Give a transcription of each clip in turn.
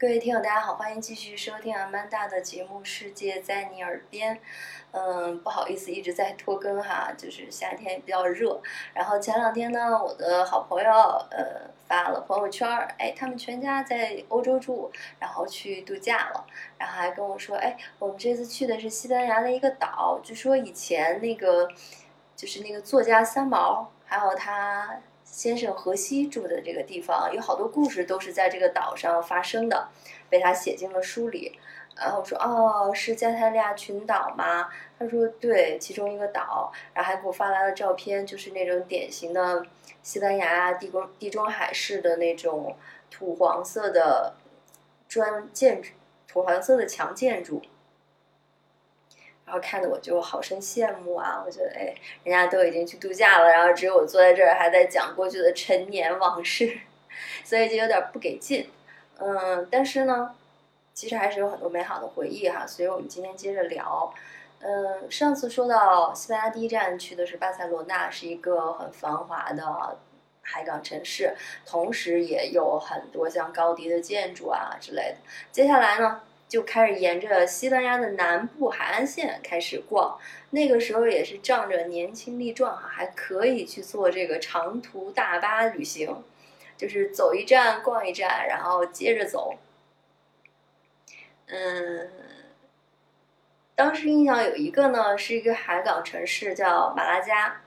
各位听友，大家好，欢迎继续收听阿曼达的节目《世界在你耳边》。嗯，不好意思，一直在拖更哈，就是夏天也比较热。然后前两天呢，我的好朋友呃发了朋友圈，哎，他们全家在欧洲住，然后去度假了，然后还跟我说，哎，我们这次去的是西班牙的一个岛，据说以前那个就是那个作家三毛，还有他。先生荷西住的这个地方有好多故事，都是在这个岛上发生的，被他写进了书里。然后说：“哦，是加泰利亚群岛吗？”他说：“对，其中一个岛。”然后还给我发来了照片，就是那种典型的西班牙地中地中海式的那种土黄色的砖建筑，土黄色的墙建筑。然后看得我就好生羡慕啊！我觉得，哎，人家都已经去度假了，然后只有我坐在这儿还在讲过去的陈年往事，所以就有点不给劲。嗯，但是呢，其实还是有很多美好的回忆哈。所以我们今天接着聊。嗯，上次说到西班牙第一站去的是巴塞罗那，是一个很繁华的海港城市，同时也有很多像高迪的建筑啊之类的。接下来呢？就开始沿着西班牙的南部海岸线开始逛，那个时候也是仗着年轻力壮哈，还可以去做这个长途大巴旅行，就是走一站逛一站，然后接着走。嗯，当时印象有一个呢，是一个海港城市叫马拉加，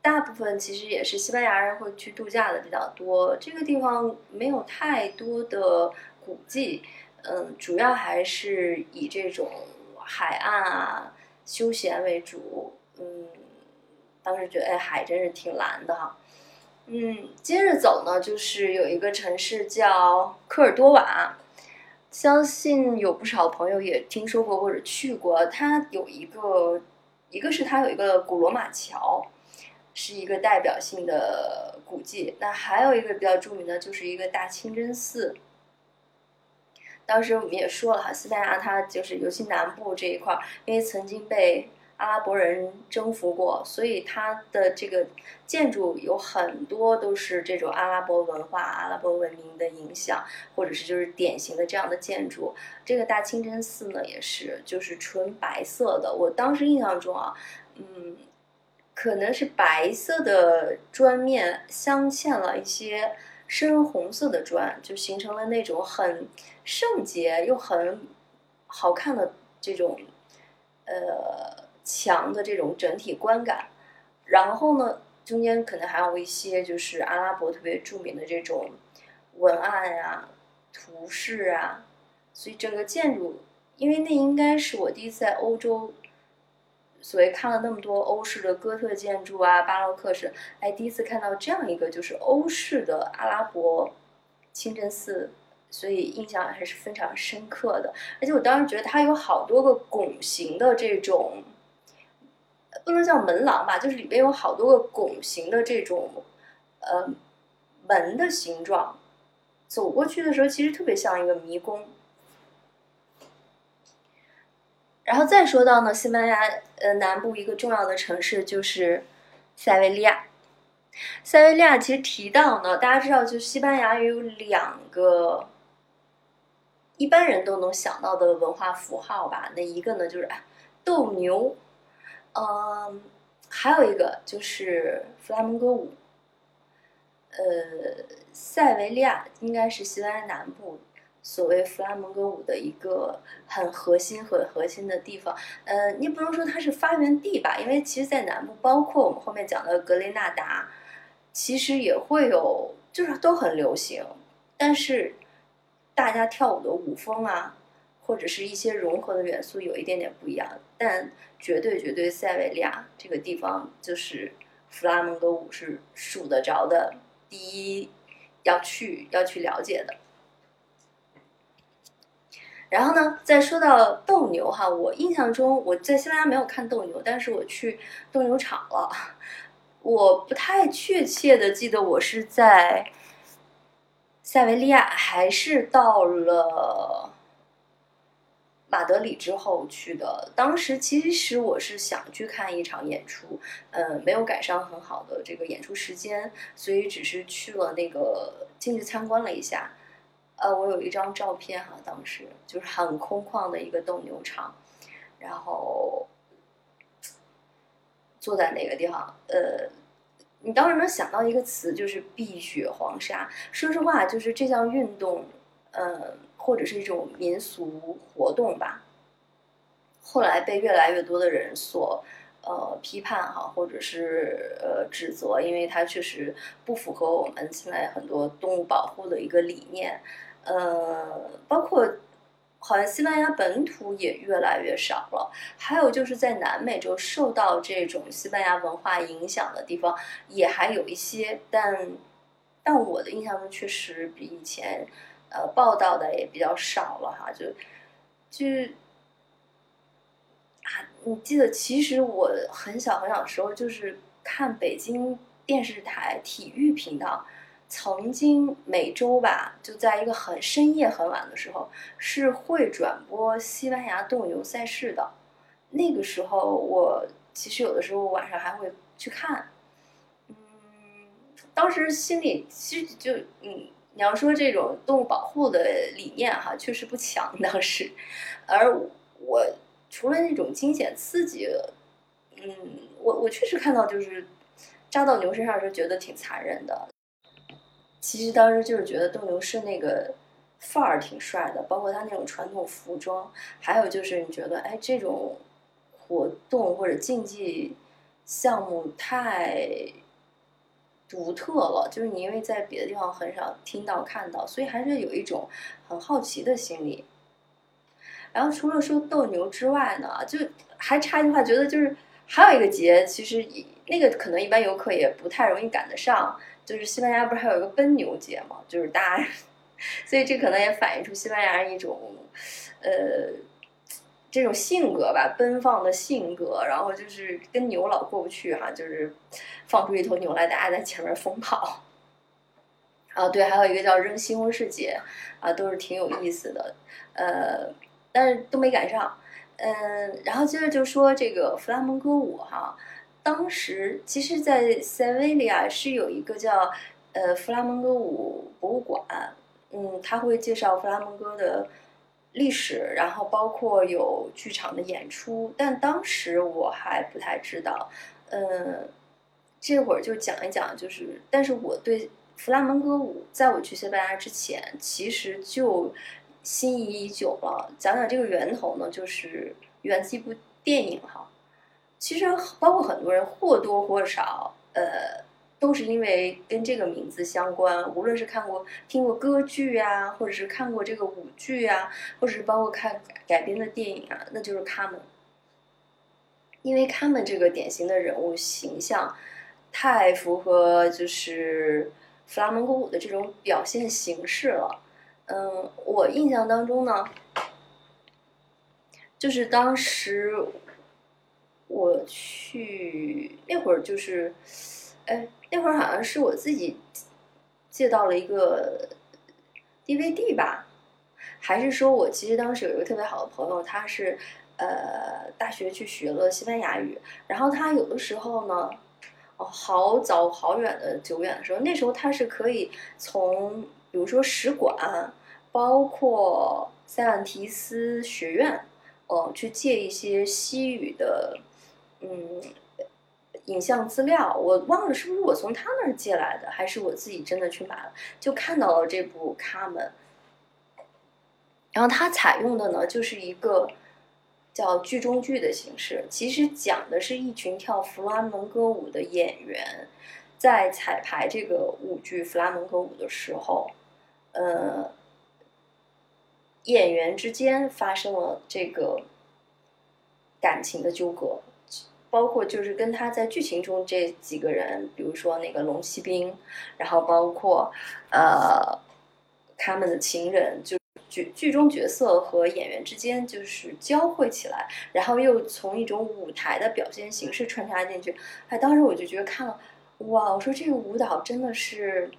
大部分其实也是西班牙人会去度假的比较多。这个地方没有太多的古迹。嗯，主要还是以这种海岸啊休闲为主。嗯，当时觉得哎，海真是挺蓝的哈。嗯，接着走呢，就是有一个城市叫科尔多瓦，相信有不少朋友也听说过或者去过。它有一个，一个是它有一个古罗马桥，是一个代表性的古迹。那还有一个比较著名的，就是一个大清真寺。当时我们也说了哈，西班牙它就是尤其南部这一块儿，因为曾经被阿拉伯人征服过，所以它的这个建筑有很多都是这种阿拉伯文化、阿拉伯文明的影响，或者是就是典型的这样的建筑。这个大清真寺呢，也是就是纯白色的。我当时印象中啊，嗯，可能是白色的砖面镶嵌了一些。深红色的砖就形成了那种很圣洁又很好看的这种呃墙的这种整体观感，然后呢，中间可能还有一些就是阿拉伯特别著名的这种文案呀、图示啊，所以整个建筑，因为那应该是我第一次在欧洲。所以看了那么多欧式的哥特建筑啊，巴洛克式，哎，第一次看到这样一个就是欧式的阿拉伯清真寺，所以印象还是非常深刻的。而且我当时觉得它有好多个拱形的这种，不能叫门廊吧，就是里边有好多个拱形的这种，呃，门的形状，走过去的时候其实特别像一个迷宫。然后再说到呢，西班牙呃南部一个重要的城市就是塞维利亚。塞维利亚其实提到呢，大家知道，就西班牙有两个一般人都能想到的文化符号吧。那一个呢就是斗牛，嗯，还有一个就是弗拉门戈舞。呃，塞维利亚应该是西班牙南部。所谓弗拉门戈舞的一个很核心、很核心的地方，呃，你不能说它是发源地吧，因为其实，在南部，包括我们后面讲的格雷纳达，其实也会有，就是都很流行，但是大家跳舞的舞风啊，或者是一些融合的元素有一点点不一样，但绝对绝对，塞维利亚这个地方就是弗拉门戈舞是数得着的第一，要去要去了解的。然后呢，再说到斗牛哈，我印象中我在西班牙没有看斗牛，但是我去斗牛场了。我不太确切的记得我是在塞维利亚还是到了马德里之后去的。当时其实我是想去看一场演出，呃，没有赶上很好的这个演出时间，所以只是去了那个进去参观了一下。呃，我有一张照片哈，当时就是很空旷的一个斗牛场，然后坐在那个地方，呃，你当时能想到一个词就是碧血黄沙。说实话，就是这项运动，呃，或者是一种民俗活动吧，后来被越来越多的人所。呃，批判哈，或者是呃指责，因为它确实不符合我们现在很多动物保护的一个理念。呃，包括好像西班牙本土也越来越少了，还有就是在南美洲受到这种西班牙文化影响的地方也还有一些，但但我的印象中确实比以前呃报道的也比较少了哈，就就啊。你记得，其实我很小很小的时候，就是看北京电视台体育频道，曾经每周吧，就在一个很深夜很晚的时候，是会转播西班牙斗牛赛事的。那个时候，我其实有的时候晚上还会去看。嗯，当时心里其实就嗯，你要说这种动物保护的理念哈，确实不强当时，而我。除了那种惊险刺激，嗯，我我确实看到就是扎到牛身上是觉得挺残忍的。其实当时就是觉得斗牛士那个范儿挺帅的，包括他那种传统服装，还有就是你觉得哎这种活动或者竞技项目太独特了，就是你因为在别的地方很少听到看到，所以还是有一种很好奇的心理。然后除了说斗牛之外呢，就还差一句话，觉得就是还有一个节，其实那个可能一般游客也不太容易赶得上，就是西班牙不是还有一个奔牛节嘛，就是大家，所以这可能也反映出西班牙人一种，呃，这种性格吧，奔放的性格，然后就是跟牛老过不去哈，就是放出一头牛来，大家在前面疯跑。啊，对，还有一个叫扔西红柿节，啊，都是挺有意思的，呃。但是都没赶上，嗯，然后接着就说这个弗拉门戈舞哈，当时其实，在塞维利亚是有一个叫呃弗拉门戈舞博物馆，嗯，他会介绍弗拉门戈的历史，然后包括有剧场的演出，但当时我还不太知道，嗯，这会儿就讲一讲，就是，但是我对弗拉门戈舞，在我去西班牙之前，其实就。心仪已久了，讲讲这个源头呢，就是源自一部电影哈。其实包括很多人或多或少，呃，都是因为跟这个名字相关。无论是看过、听过歌剧啊，或者是看过这个舞剧啊，或者是包括看改编的电影啊，那就是他们。因为他们这个典型的人物形象，太符合就是弗拉门戈舞的这种表现形式了。嗯，我印象当中呢，就是当时我去那会儿，就是，哎，那会儿好像是我自己借到了一个 DVD 吧，还是说我其实当时有一个特别好的朋友，他是呃大学去学了西班牙语，然后他有的时候呢，哦，好早好远的久远的时候，那时候他是可以从比如说使馆。包括塞万提斯学院，哦，去借一些西语的，嗯，影像资料。我忘了是不是我从他那儿借来的，还是我自己真的去买了，就看到了这部《卡门》。然后他采用的呢，就是一个叫剧中剧的形式，其实讲的是一群跳弗拉门戈舞的演员，在彩排这个舞剧弗拉门戈舞的时候，呃。演员之间发生了这个感情的纠葛，包括就是跟他在剧情中这几个人，比如说那个龙骑兵，然后包括呃他们的情人，就剧剧中角色和演员之间就是交汇起来，然后又从一种舞台的表现形式穿插进去。哎，当时我就觉得看了，哇！我说这个舞蹈真的是。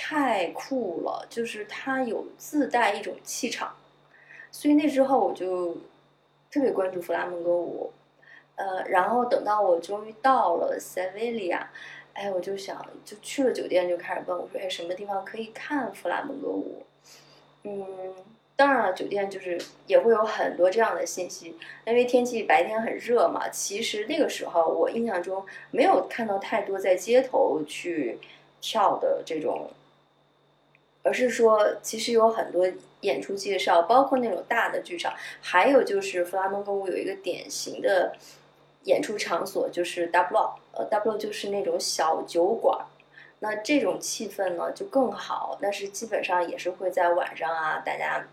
太酷了，就是它有自带一种气场，所以那之后我就特别关注弗拉门戈舞，呃，然后等到我终于到了塞维利亚，哎，我就想就去了酒店就开始问我说，哎，什么地方可以看弗拉门戈舞？嗯，当然了，酒店就是也会有很多这样的信息，因为天气白天很热嘛。其实那个时候我印象中没有看到太多在街头去跳的这种，而是说其实有很多演出介绍，包括那种大的剧场，还有就是弗拉门戈舞有一个典型的演出场所就是 double，呃，double 就是那种小酒馆。那这种气氛呢就更好，但是基本上也是会在晚上啊，大家，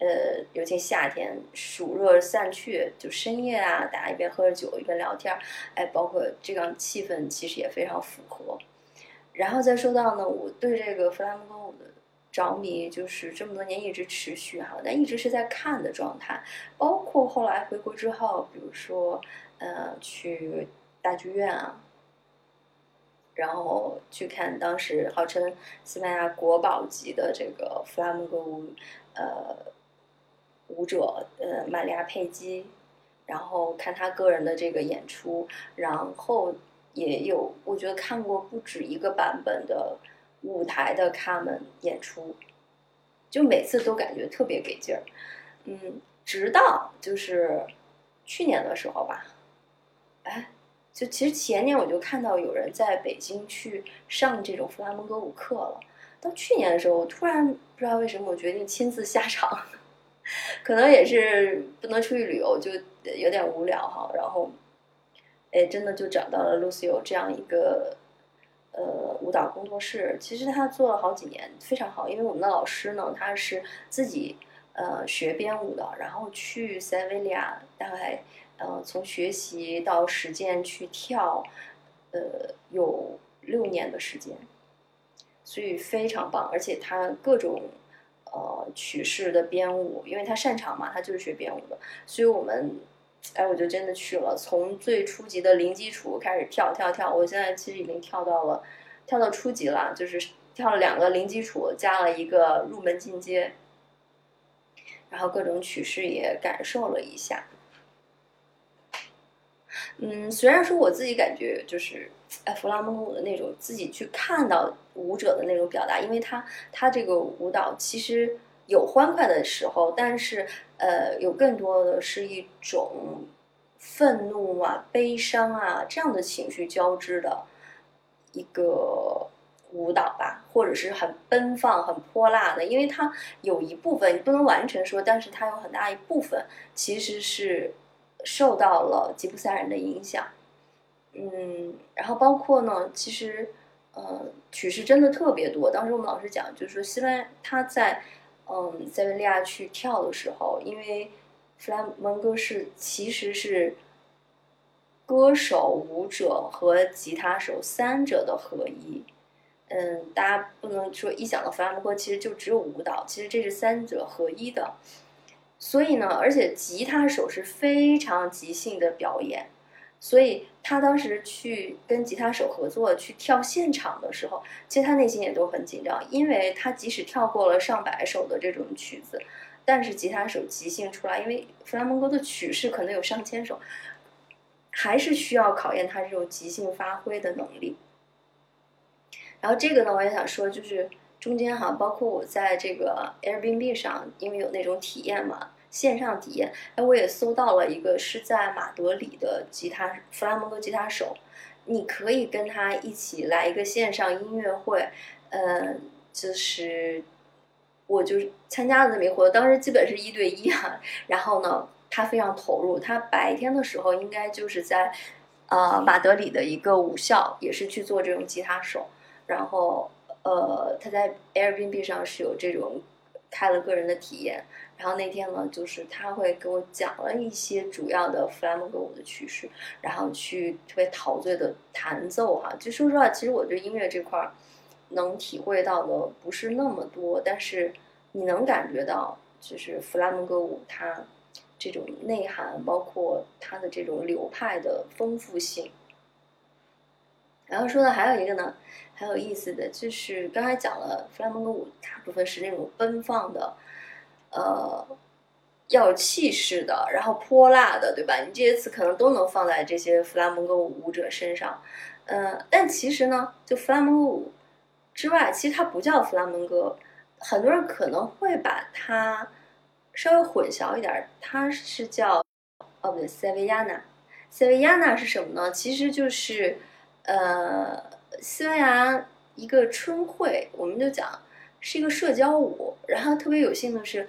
呃，尤其夏天暑热散去，就深夜啊，大家一边喝着酒一边聊天，哎，包括这样气氛其实也非常符合。然后再说到呢，我对这个弗拉门戈舞的着迷，就是这么多年一直持续哈，但一直是在看的状态，包括后来回国之后，比如说呃去大剧院啊。然后去看当时号称西班牙国宝级的这个弗拉门戈舞，呃，舞者呃玛利亚佩基，然后看他个人的这个演出，然后也有我觉得看过不止一个版本的舞台的卡门演出，就每次都感觉特别给劲儿，嗯，直到就是去年的时候吧，哎。就其实前年我就看到有人在北京去上这种弗拉门戈舞课了。到去年的时候，我突然不知道为什么，我决定亲自下场。可能也是不能出去旅游，就有点无聊哈。然后，哎，真的就找到了 Lucio 这样一个呃舞蹈工作室。其实他做了好几年，非常好。因为我们的老师呢，他是自己呃学编舞的，然后去塞维利亚大概。呃，从学习到实践去跳，呃，有六年的时间，所以非常棒。而且他各种呃曲式的编舞，因为他擅长嘛，他就是学编舞的。所以我们，哎，我就真的去了，从最初级的零基础开始跳跳跳。我现在其实已经跳到了，跳到初级了，就是跳了两个零基础，加了一个入门进阶，然后各种曲式也感受了一下。嗯，虽然说我自己感觉就是，哎，弗拉门戈舞的那种自己去看到舞者的那种表达，因为他他这个舞蹈其实有欢快的时候，但是呃，有更多的是一种愤怒啊、悲伤啊这样的情绪交织的一个舞蹈吧，或者是很奔放、很泼辣的，因为它有一部分你不能完全说，但是它有很大一部分其实是。受到了吉普赛人的影响，嗯，然后包括呢，其实，呃，曲式真的特别多。当时我们老师讲，就是说，西班牙他在，嗯，塞维利亚去跳的时候，因为弗拉门戈是其实是歌手、舞者和吉他手三者的合一。嗯，大家不能说一想到弗拉门戈其实就只有舞蹈，其实这是三者合一的。所以呢，而且吉他手是非常即兴的表演，所以他当时去跟吉他手合作去跳现场的时候，其实他内心也都很紧张，因为他即使跳过了上百首的这种曲子，但是吉他手即兴出来，因为弗拉门戈的曲式可能有上千首，还是需要考验他这种即兴发挥的能力。然后这个呢，我也想说，就是。中间哈，包括我在这个 Airbnb 上，因为有那种体验嘛，线上体验，哎，我也搜到了一个是在马德里的吉他弗拉门戈吉他手，你可以跟他一起来一个线上音乐会，嗯，就是我就是参加了这么一活动，当时基本是一对一哈，然后呢，他非常投入，他白天的时候应该就是在呃马德里的一个舞校，也是去做这种吉他手，然后。呃，他在 Airbnb 上是有这种开了个人的体验，然后那天呢，就是他会给我讲了一些主要的弗拉门戈舞的趋势，然后去特别陶醉的弹奏哈。就说实话，其实我对音乐这块儿能体会到的不是那么多，但是你能感觉到，就是弗拉门戈舞它这种内涵，包括它的这种流派的丰富性。然后说的还有一个呢，很有意思的就是刚才讲了弗拉门戈舞大部分是那种奔放的，呃，要有气势的，然后泼辣的，对吧？你这些词可能都能放在这些弗拉门戈舞舞者身上，嗯，但其实呢，就弗拉门戈舞之外，其实它不叫弗拉门戈，很多人可能会把它稍微混淆一点，它是叫哦不对，塞维亚纳。塞维亚纳是什么呢？其实就是呃，西班牙一个春会，我们就讲是一个社交舞。然后特别有幸的是，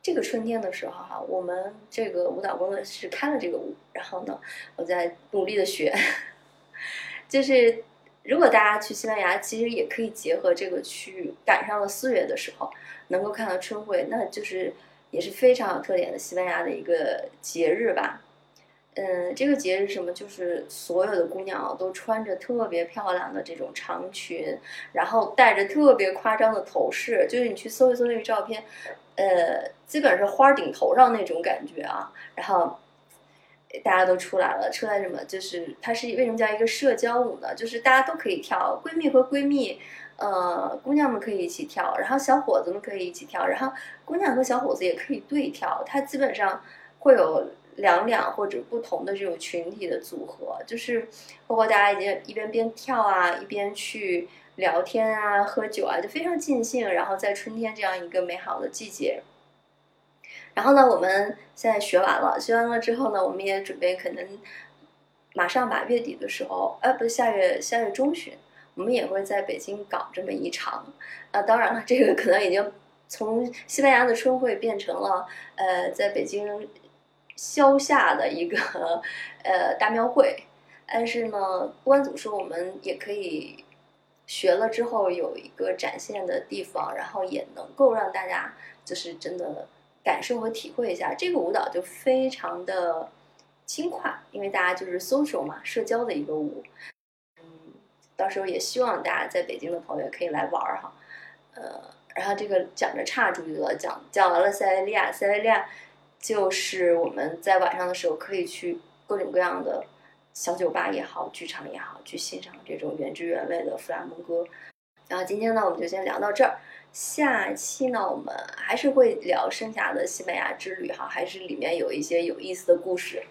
这个春天的时候哈，我们这个舞蹈工作室开了这个舞，然后呢，我在努力的学，就是。如果大家去西班牙，其实也可以结合这个去赶上了四月的时候，能够看到春会，那就是也是非常有特点的西班牙的一个节日吧。嗯，这个节日什么？就是所有的姑娘都穿着特别漂亮的这种长裙，然后戴着特别夸张的头饰，就是你去搜一搜那个照片，呃，基本是花顶头上那种感觉啊，然后。大家都出来了，出来什么？就是它是为什么叫一个社交舞呢？就是大家都可以跳，闺蜜和闺蜜，呃，姑娘们可以一起跳，然后小伙子们可以一起跳，然后姑娘和小伙子也可以对跳。它基本上会有两两或者不同的这种群体的组合，就是包括大家一边一边边跳啊，一边去聊天啊、喝酒啊，就非常尽兴。然后在春天这样一个美好的季节。然后呢，我们现在学完了，学完了之后呢，我们也准备可能马上吧，月底的时候，呃，不是下月下月中旬，我们也会在北京搞这么一场。啊，当然了，这个可能已经从西班牙的春会变成了呃，在北京消夏的一个呃大庙会。但是呢，不管怎么说，我们也可以学了之后有一个展现的地方，然后也能够让大家就是真的。感受和体会一下这个舞蹈就非常的轻快，因为大家就是 social 嘛，社交的一个舞。嗯，到时候也希望大家在北京的朋友可以来玩儿哈。呃，然后这个讲着岔出去了，讲讲完了塞维利亚，塞维利亚就是我们在晚上的时候可以去各种各样的小酒吧也好，剧场也好，去欣赏这种原汁原味的弗拉门戈。然后今天呢，我们就先聊到这儿。下期呢，我们还是会聊剩下的西班牙之旅哈，还是里面有一些有意思的故事。